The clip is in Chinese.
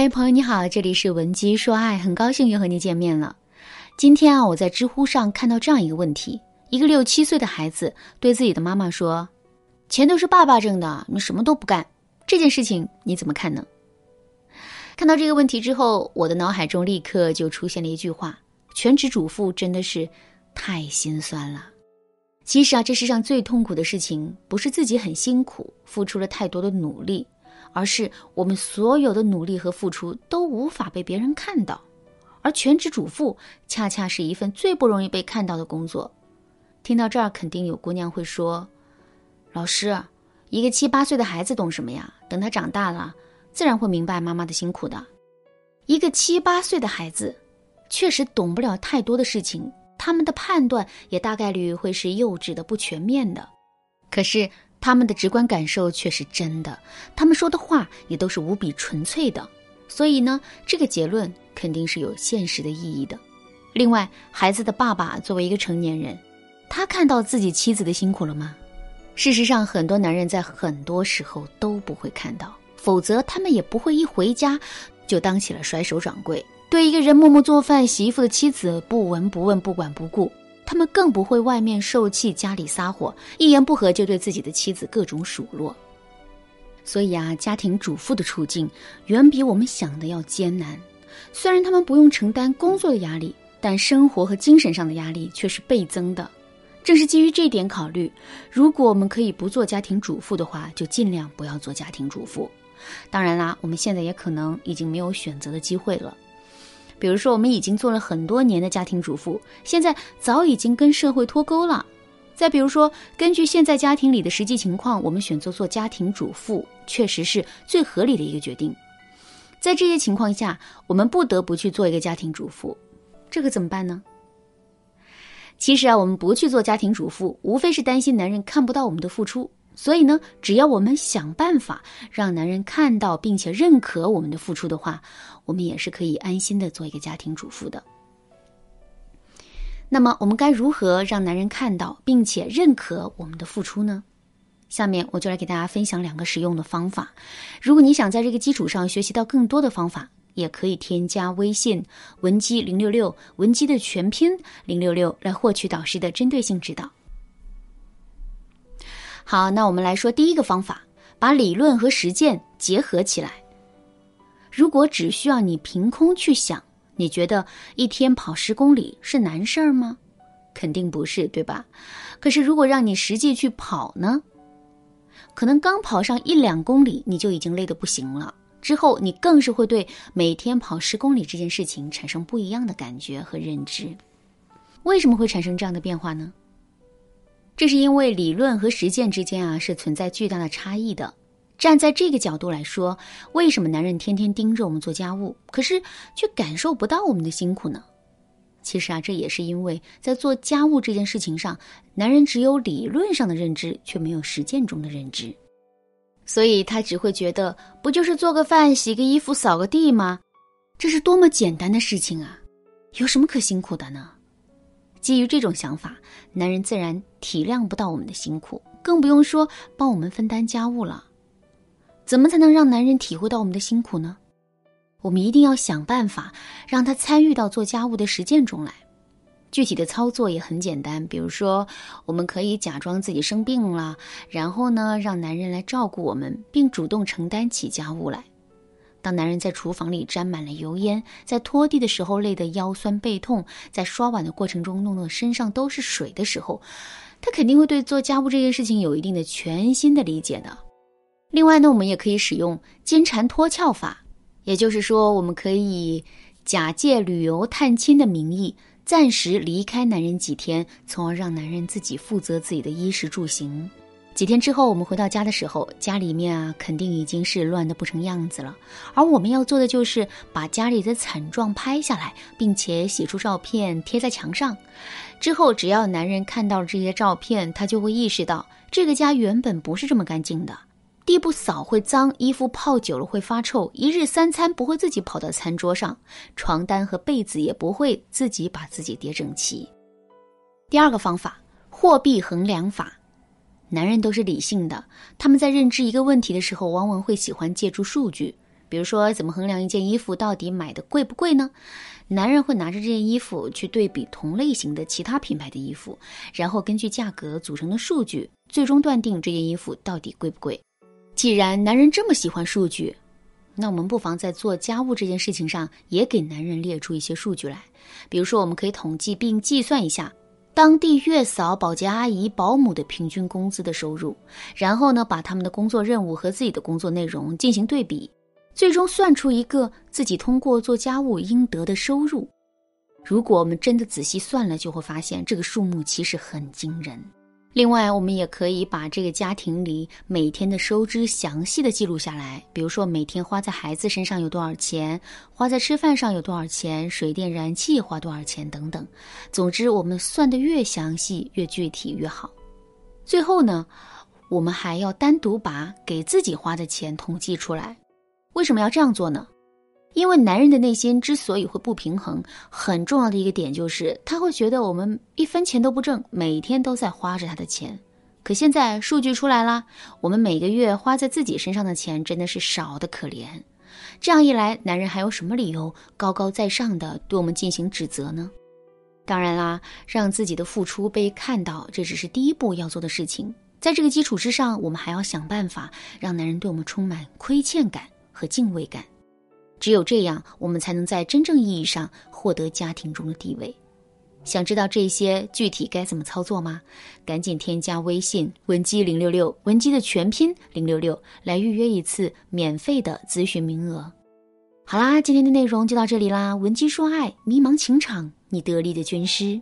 嗨，朋友你好，这里是文姬说爱，很高兴又和你见面了。今天啊，我在知乎上看到这样一个问题：一个六七岁的孩子对自己的妈妈说：“钱都是爸爸挣的，你什么都不干。”这件事情你怎么看呢？看到这个问题之后，我的脑海中立刻就出现了一句话：全职主妇真的是太心酸了。其实啊，这世上最痛苦的事情，不是自己很辛苦，付出了太多的努力。而是我们所有的努力和付出都无法被别人看到，而全职主妇恰恰是一份最不容易被看到的工作。听到这儿，肯定有姑娘会说：“老师，一个七八岁的孩子懂什么呀？等他长大了，自然会明白妈妈的辛苦的。”一个七八岁的孩子，确实懂不了太多的事情，他们的判断也大概率会是幼稚的、不全面的。可是。他们的直观感受却是真的，他们说的话也都是无比纯粹的，所以呢，这个结论肯定是有现实的意义的。另外，孩子的爸爸作为一个成年人，他看到自己妻子的辛苦了吗？事实上，很多男人在很多时候都不会看到，否则他们也不会一回家就当起了甩手掌柜，对一个人默默做饭、洗衣服的妻子不闻不问、不管不顾。他们更不会外面受气，家里撒火，一言不合就对自己的妻子各种数落。所以啊，家庭主妇的处境远比我们想的要艰难。虽然他们不用承担工作的压力，但生活和精神上的压力却是倍增的。正是基于这点考虑，如果我们可以不做家庭主妇的话，就尽量不要做家庭主妇。当然啦，我们现在也可能已经没有选择的机会了。比如说，我们已经做了很多年的家庭主妇，现在早已经跟社会脱钩了。再比如说，根据现在家庭里的实际情况，我们选择做家庭主妇，确实是最合理的一个决定。在这些情况下，我们不得不去做一个家庭主妇，这可怎么办呢？其实啊，我们不去做家庭主妇，无非是担心男人看不到我们的付出。所以呢，只要我们想办法让男人看到并且认可我们的付出的话，我们也是可以安心的做一个家庭主妇的。那么，我们该如何让男人看到并且认可我们的付出呢？下面我就来给大家分享两个实用的方法。如果你想在这个基础上学习到更多的方法，也可以添加微信文姬零六六，文姬的全拼零六六，来获取导师的针对性指导。好，那我们来说第一个方法，把理论和实践结合起来。如果只需要你凭空去想，你觉得一天跑十公里是难事儿吗？肯定不是，对吧？可是如果让你实际去跑呢？可能刚跑上一两公里，你就已经累得不行了。之后你更是会对每天跑十公里这件事情产生不一样的感觉和认知。为什么会产生这样的变化呢？这是因为理论和实践之间啊是存在巨大的差异的。站在这个角度来说，为什么男人天天盯着我们做家务，可是却感受不到我们的辛苦呢？其实啊，这也是因为在做家务这件事情上，男人只有理论上的认知，却没有实践中的认知，所以他只会觉得不就是做个饭、洗个衣服、扫个地吗？这是多么简单的事情啊，有什么可辛苦的呢？基于这种想法，男人自然体谅不到我们的辛苦，更不用说帮我们分担家务了。怎么才能让男人体会到我们的辛苦呢？我们一定要想办法让他参与到做家务的实践中来。具体的操作也很简单，比如说，我们可以假装自己生病了，然后呢，让男人来照顾我们，并主动承担起家务来。当男人在厨房里沾满了油烟，在拖地的时候累得腰酸背痛，在刷碗的过程中弄得身上都是水的时候，他肯定会对做家务这件事情有一定的全新的理解的。另外呢，我们也可以使用金蝉脱壳法，也就是说，我们可以假借旅游探亲的名义，暂时离开男人几天，从而让男人自己负责自己的衣食住行。几天之后，我们回到家的时候，家里面啊肯定已经是乱得不成样子了。而我们要做的就是把家里的惨状拍下来，并且写出照片贴在墙上。之后，只要男人看到了这些照片，他就会意识到这个家原本不是这么干净的，地不扫会脏，衣服泡久了会发臭，一日三餐不会自己跑到餐桌上，床单和被子也不会自己把自己叠整齐。第二个方法，货币衡量法。男人都是理性的，他们在认知一个问题的时候，往往会喜欢借助数据。比如说，怎么衡量一件衣服到底买的贵不贵呢？男人会拿着这件衣服去对比同类型的其他品牌的衣服，然后根据价格组成的数据，最终断定这件衣服到底贵不贵。既然男人这么喜欢数据，那我们不妨在做家务这件事情上也给男人列出一些数据来。比如说，我们可以统计并计算一下当地月嫂、保洁阿姨、保姆的平均工资的收入，然后呢，把他们的工作任务和自己的工作内容进行对比。最终算出一个自己通过做家务应得的收入。如果我们真的仔细算了，就会发现这个数目其实很惊人。另外，我们也可以把这个家庭里每天的收支详细的记录下来，比如说每天花在孩子身上有多少钱，花在吃饭上有多少钱，水电燃气花多少钱等等。总之，我们算得越详细、越具体越好。最后呢，我们还要单独把给自己花的钱统计出来。为什么要这样做呢？因为男人的内心之所以会不平衡，很重要的一个点就是他会觉得我们一分钱都不挣，每天都在花着他的钱。可现在数据出来啦，我们每个月花在自己身上的钱真的是少的可怜。这样一来，男人还有什么理由高高在上的对我们进行指责呢？当然啦，让自己的付出被看到，这只是第一步要做的事情。在这个基础之上，我们还要想办法让男人对我们充满亏欠感。和敬畏感，只有这样，我们才能在真正意义上获得家庭中的地位。想知道这些具体该怎么操作吗？赶紧添加微信文姬零六六，文姬的全拼零六六，来预约一次免费的咨询名额。好啦，今天的内容就到这里啦。文姬说爱，迷茫情场，你得力的军师。